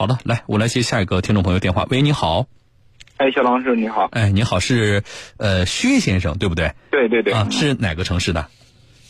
好的，来，我来接下一个听众朋友电话。喂，你好。哎，小老师你好。哎，你好，是呃薛先生对不对？对对对。啊，是哪个城市的？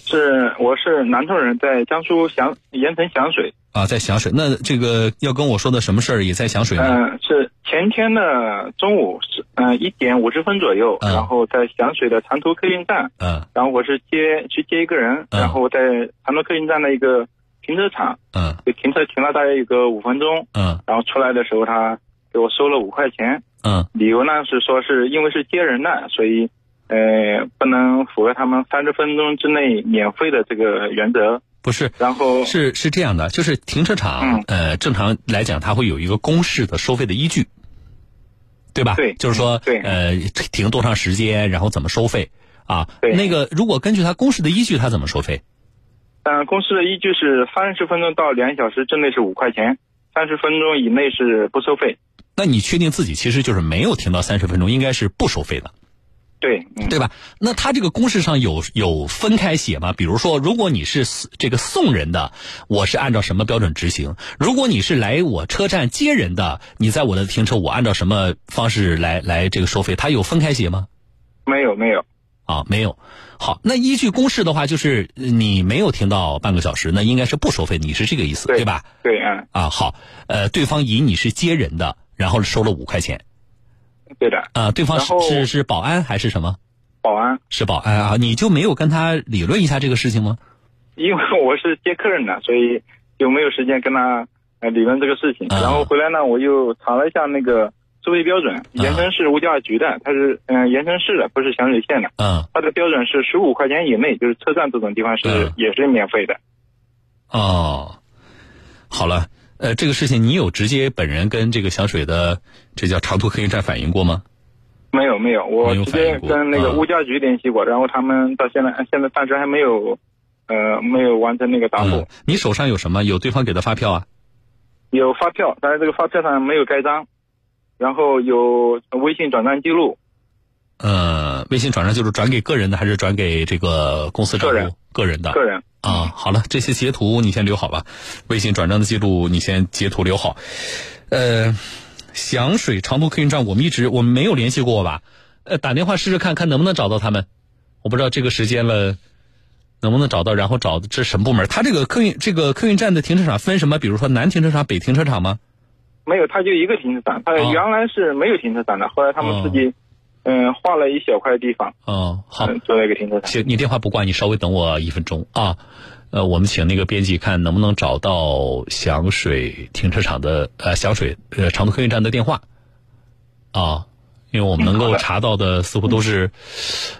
是，我是南通人，在江苏响盐城响水。啊，在响水。那这个要跟我说的什么事儿也在响水吗？嗯，是前天的中午是嗯一点五十分左右，然后在响水的长途客运站。嗯。然后我是接去接一个人，然后在长途客运站的一个停车场。嗯。就停车停了大概有个五分钟。嗯。然后出来的时候，他给我收了五块钱。嗯。理由呢是说是因为是接人的，所以。呃，不能符合他们三十分钟之内免费的这个原则。不是，然后是是这样的，就是停车场，呃，正常来讲，它会有一个公示的收费的依据，对吧？对，就是说，对，呃，停多长时间，然后怎么收费啊？对，那个如果根据它公示的依据，它怎么收费？嗯，公示的依据是三十分钟到两小时之内是五块钱，三十分钟以内是不收费。那你确定自己其实就是没有停到三十分钟，应该是不收费的。对，对吧？那他这个公式上有有分开写吗？比如说，如果你是这个送人的，我是按照什么标准执行？如果你是来我车站接人的，你在我的停车，我按照什么方式来来这个收费？他有分开写吗？没有，没有。啊，没有。好，那依据公式的话，就是你没有停到半个小时，那应该是不收费。你是这个意思，对吧？对，嗯。啊，好，呃，对方以你是接人的，然后收了五块钱。对的啊，对方是是是保安还是什么？保安是保安啊，你就没有跟他理论一下这个事情吗？因为我是接客人的，所以就没有时间跟他呃理论这个事情。然后回来呢，我又查了一下那个收费标准，盐城市物价局的，它是嗯盐城市的，不是响水县的。嗯，它的标准是十五块钱以内，就是车站这种地方是也是免费的。哦，好了。呃，这个事情你有直接本人跟这个响水的这叫长途客运站反映过吗？没有，没有，我直接跟那个物价局联系过，然后他们到现在现在暂时还没有，呃，没有完成那个答复。你手上有什么？有对方给的发票啊？有发票，但是这个发票上没有盖章，然后有微信转账记录。呃，微信转账就是转给个人的，还是转给这个公司账户？个人的。个人。啊，好了，这些截图你先留好吧，微信转账的记录你先截图留好。呃，响水长途客运站我们一直我们没有联系过吧？呃，打电话试试看看能不能找到他们。我不知道这个时间了能不能找到，然后找这什么部门？他这个客运这个客运站的停车场分什么？比如说南停车场、北停车场吗？没有，他就一个停车场。他原来是没有停车场的，后来他们自己。嗯，划了一小块地方。嗯，好，做了一个停车场。行，你电话不挂，你稍微等我一分钟啊。呃，我们请那个编辑看能不能找到响水停车场的呃响水呃长途客运站的电话。啊，因为我们能够查到的似乎都是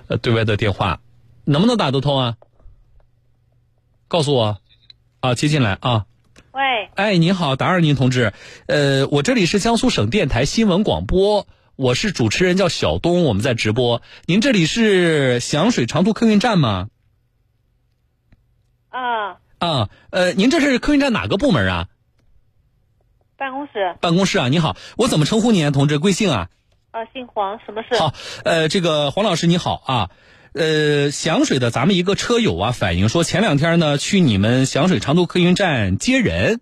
呃对外的电话，能不能打得通啊？告诉我啊，接进来啊。喂。哎，您好，打扰您，同志。呃，我这里是江苏省电台新闻广播。我是主持人，叫小东，我们在直播。您这里是响水长途客运站吗？啊啊，呃，您这是客运站哪个部门啊？办公室。办公室啊，你好，我怎么称呼您，同志？贵姓啊？啊，姓黄，什么事？好，呃，这个黄老师你好啊，呃，响水的咱们一个车友啊，反映说前两天呢去你们响水长途客运站接人，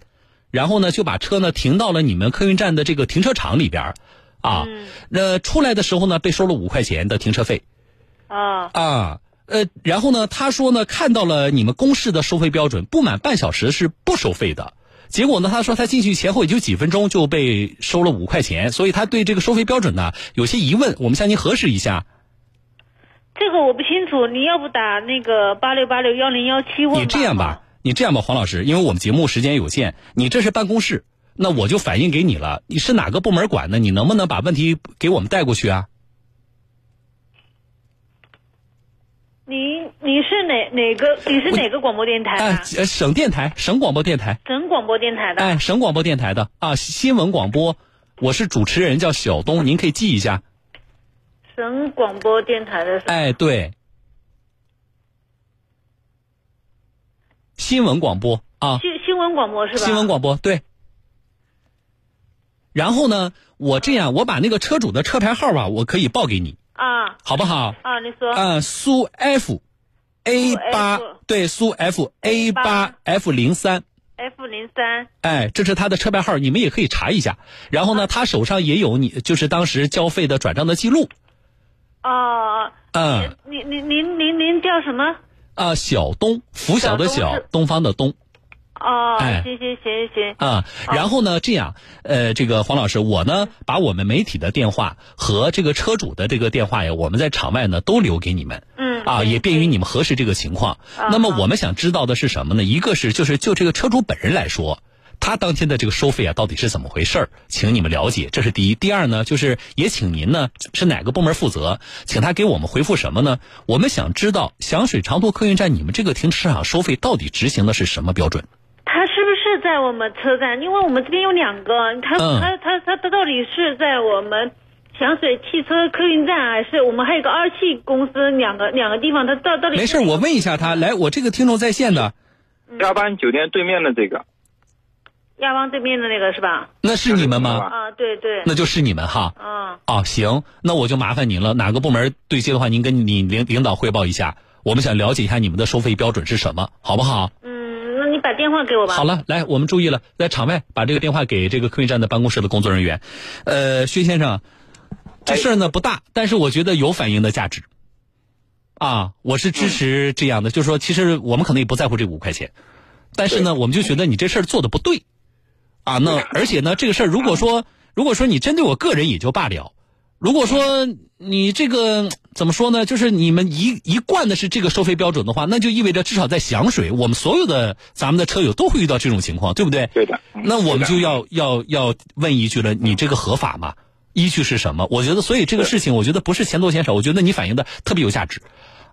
然后呢就把车呢停到了你们客运站的这个停车场里边。啊，那出来的时候呢，被收了五块钱的停车费。啊啊，呃，然后呢，他说呢，看到了你们公示的收费标准，不满半小时是不收费的。结果呢，他说他进去前后也就几分钟就被收了五块钱，所以他对这个收费标准呢有些疑问，我们向您核实一下。这个我不清楚，你要不打那个八六八六幺零幺七问你这样吧，你这样吧，黄老师，因为我们节目时间有限，你这是办公室。那我就反映给你了，你是哪个部门管的？你能不能把问题给我们带过去啊？你你是哪哪个？你是哪个广播电台啊？省电台，省广播电台。省广播电台的。哎，省广播电台的啊，新闻广播，我是主持人，叫小东，您可以记一下。省广播电台的。哎，对。新闻广播啊。新新闻广播是吧？新闻广播对。然后呢，我这样，我把那个车主的车牌号吧，我可以报给你啊，好不好？啊，你说。啊，苏 F A 八，对，苏 F A 八 F 零三。F 零三。哎，这是他的车牌号，你们也可以查一下。然后呢，他手上也有你就是当时交费的转账的记录。哦。嗯。您您您您您叫什么？啊，小东，拂晓的晓，东方的东。哦，行行行行啊，然后呢，这样，呃，这个黄老师，我呢把我们媒体的电话和这个车主的这个电话呀，我们在场外呢都留给你们，嗯，啊，也便于你们核实这个情况。那么我们想知道的是什么呢？一个是就是就这个车主本人来说，他当天的这个收费啊到底是怎么回事儿，请你们了解，这是第一。第二呢，就是也请您呢是哪个部门负责，请他给我们回复什么呢？我们想知道响水长途客运站你们这个停车场收费到底执行的是什么标准？他是不是在我们车站？因为我们这边有两个，他他他他他到底是在我们响水汽车客运站，还是我们还有个二汽公司？两个两个地方，他到到底？没事，我问一下他。来，我这个听众在线的，亚邦酒店对面的这个，亚邦对面的那个是吧？那是你们吗？啊，对对。那就是你们哈。嗯。哦，行，那我就麻烦您了。哪个部门对接的话，您跟你领领导汇报一下。我们想了解一下你们的收费标准是什么，好不好？嗯。那你把电话给我吧。好了，来，我们注意了，在场外把这个电话给这个客运站的办公室的工作人员。呃，薛先生，这事儿呢不大，但是我觉得有反映的价值。啊，我是支持这样的，就是说，其实我们可能也不在乎这五块钱，但是呢，我们就觉得你这事儿做的不对。啊，那而且呢，这个事儿如果说如果说你针对我个人也就罢了。如果说你这个怎么说呢？就是你们一一贯的是这个收费标准的话，那就意味着至少在响水，我们所有的咱们的车友都会遇到这种情况，对不对？对的。那我们就要要要问一句了，你这个合法吗？依据是什么？我觉得，所以这个事情，我觉得不是钱多钱少，我觉得你反映的特别有价值，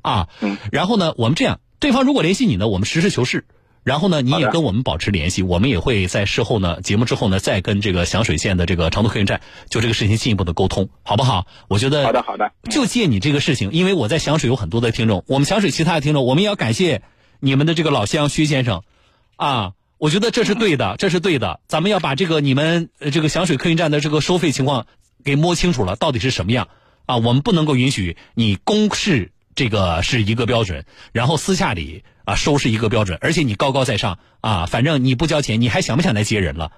啊。嗯。然后呢，我们这样，对方如果联系你呢，我们实事求是。然后呢，你也跟我们保持联系，我们也会在事后呢，节目之后呢，再跟这个响水县的这个长途客运站就这个事情进一步的沟通，好不好？我觉得好的好的，就借你这个事情，因为我在响水有很多的听众，我们响水其他的听众，我们也要感谢你们的这个老乡薛先生，啊，我觉得这是对的，这是对的，咱们要把这个你们这个响水客运站的这个收费情况给摸清楚了，到底是什么样啊？我们不能够允许你公示这个是一个标准，然后私下里。啊，收是一个标准，而且你高高在上啊，反正你不交钱，你还想不想来接人了？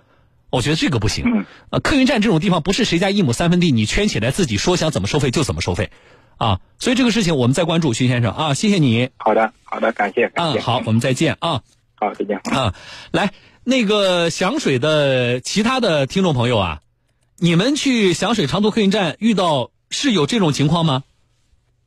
我觉得这个不行。啊，客运站这种地方不是谁家一亩三分地，你圈起来自己说想怎么收费就怎么收费，啊，所以这个事情我们再关注，徐先生啊，谢谢你。好的，好的，感谢。嗯，好，我们再见啊。好，再见。啊，来，那个响水的其他的听众朋友啊，你们去响水长途客运站遇到是有这种情况吗？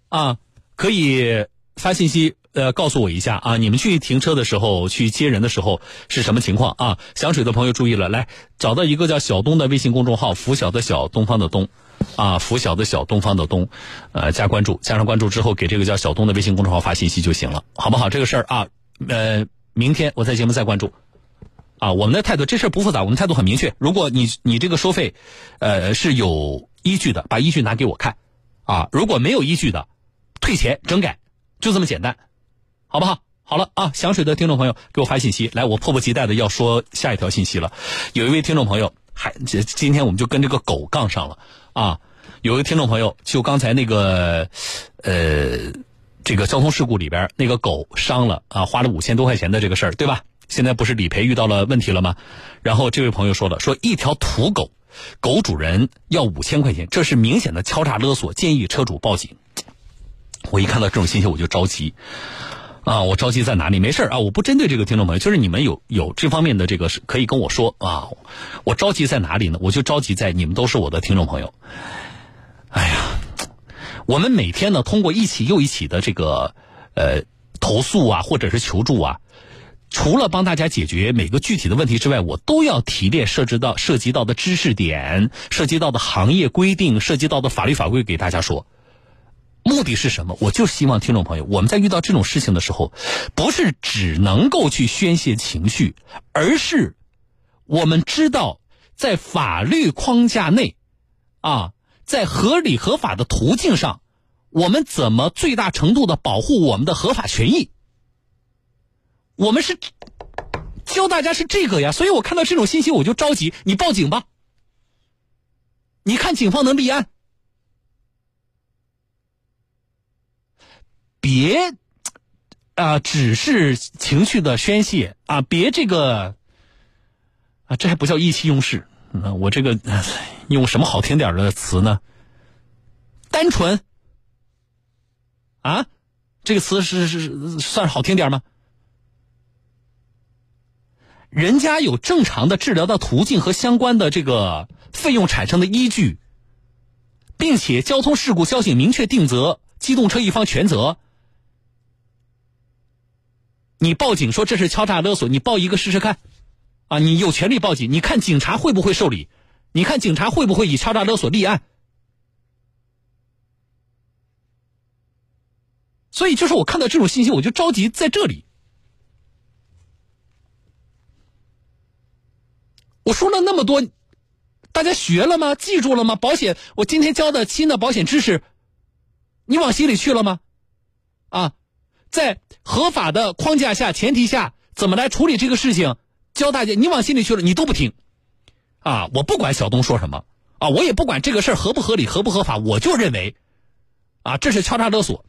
啊，可以发信息。呃，告诉我一下啊，你们去停车的时候，去接人的时候是什么情况啊？响水的朋友注意了，来找到一个叫小东的微信公众号，拂晓的晓，东方的东，啊，拂晓的晓，东方的东，呃，加关注，加上关注之后，给这个叫小东的微信公众号发信息就行了，好不好？这个事儿啊，呃，明天我在节目再关注，啊，我们的态度这事儿不复杂，我们态度很明确。如果你你这个收费，呃，是有依据的，把依据拿给我看，啊，如果没有依据的，退钱整改，就这么简单。好不好？好了啊，响水的听众朋友给我发信息来，我迫不及待的要说下一条信息了。有一位听众朋友还今今天我们就跟这个狗杠上了啊。有一位听众朋友就刚才那个呃这个交通事故里边那个狗伤了啊，花了五千多块钱的这个事儿，对吧？现在不是理赔遇到了问题了吗？然后这位朋友说了，说一条土狗，狗主人要五千块钱，这是明显的敲诈勒索，建议车主报警。我一看到这种信息我就着急。啊，我着急在哪里？没事啊，我不针对这个听众朋友，就是你们有有这方面的这个可以跟我说啊。我着急在哪里呢？我就着急在你们都是我的听众朋友。哎呀，我们每天呢通过一起又一起的这个呃投诉啊，或者是求助啊，除了帮大家解决每个具体的问题之外，我都要提炼涉及到涉及到的知识点、涉及到的行业规定、涉及到的法律法规给大家说。目的是什么？我就希望听众朋友，我们在遇到这种事情的时候，不是只能够去宣泄情绪，而是我们知道在法律框架内，啊，在合理合法的途径上，我们怎么最大程度的保护我们的合法权益。我们是教大家是这个呀，所以我看到这种信息我就着急，你报警吧。你看警方能立案。别啊，只是情绪的宣泄啊！别这个啊，这还不叫意气用事。那我这个 用什么好听点的词呢？单纯啊，这个词是是算是好听点吗？人家有正常的治疗的途径和相关的这个费用产生的依据，并且交通事故交警明确定责，机动车一方全责。你报警说这是敲诈勒索，你报一个试试看，啊，你有权利报警，你看警察会不会受理？你看警察会不会以敲诈勒索立案？所以，就是我看到这种信息，我就着急在这里。我说了那么多，大家学了吗？记住了吗？保险，我今天教的新的保险知识，你往心里去了吗？啊？在合法的框架下、前提下，怎么来处理这个事情？教大家，你往心里去了，你都不听，啊！我不管小东说什么，啊，我也不管这个事儿合不合理、合不合法，我就认为，啊，这是敲诈勒索。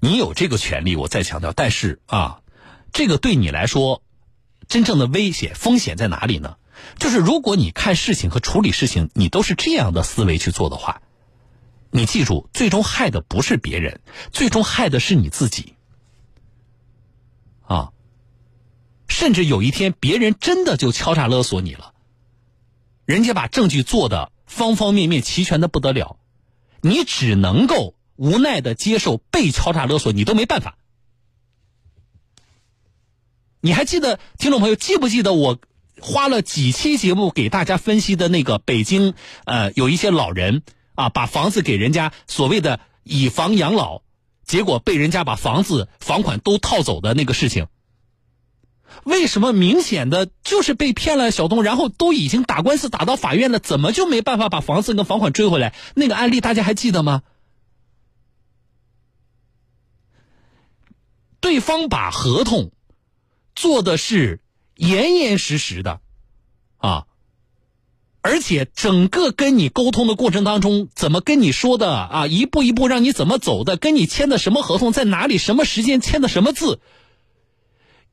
你有这个权利，我再强调，但是啊，这个对你来说，真正的危险、风险在哪里呢？就是如果你看事情和处理事情，你都是这样的思维去做的话。你记住，最终害的不是别人，最终害的是你自己。啊，甚至有一天别人真的就敲诈勒索你了，人家把证据做的方方面面齐全的不得了，你只能够无奈的接受被敲诈勒索，你都没办法。你还记得听众朋友记不记得我花了几期节目给大家分析的那个北京呃有一些老人？啊，把房子给人家所谓的以房养老，结果被人家把房子房款都套走的那个事情，为什么明显的就是被骗了小东，然后都已经打官司打到法院了，怎么就没办法把房子跟房款追回来？那个案例大家还记得吗？对方把合同做的是严严实实的，啊。而且整个跟你沟通的过程当中，怎么跟你说的啊？一步一步让你怎么走的？跟你签的什么合同，在哪里？什么时间签的什么字？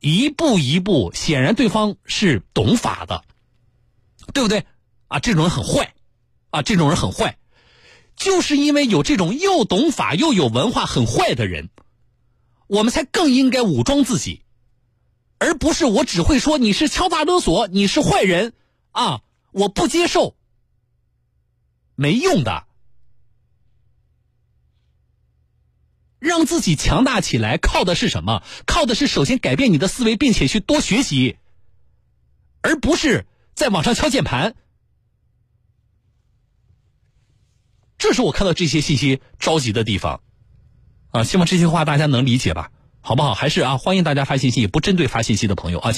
一步一步，显然对方是懂法的，对不对？啊，这种人很坏，啊，这种人很坏，就是因为有这种又懂法又有文化很坏的人，我们才更应该武装自己，而不是我只会说你是敲诈勒索，你是坏人啊。我不接受，没用的。让自己强大起来，靠的是什么？靠的是首先改变你的思维，并且去多学习，而不是在网上敲键盘。这是我看到这些信息着急的地方，啊，希望这些话大家能理解吧，好不好？还是啊，欢迎大家发信息，不针对发信息的朋友啊。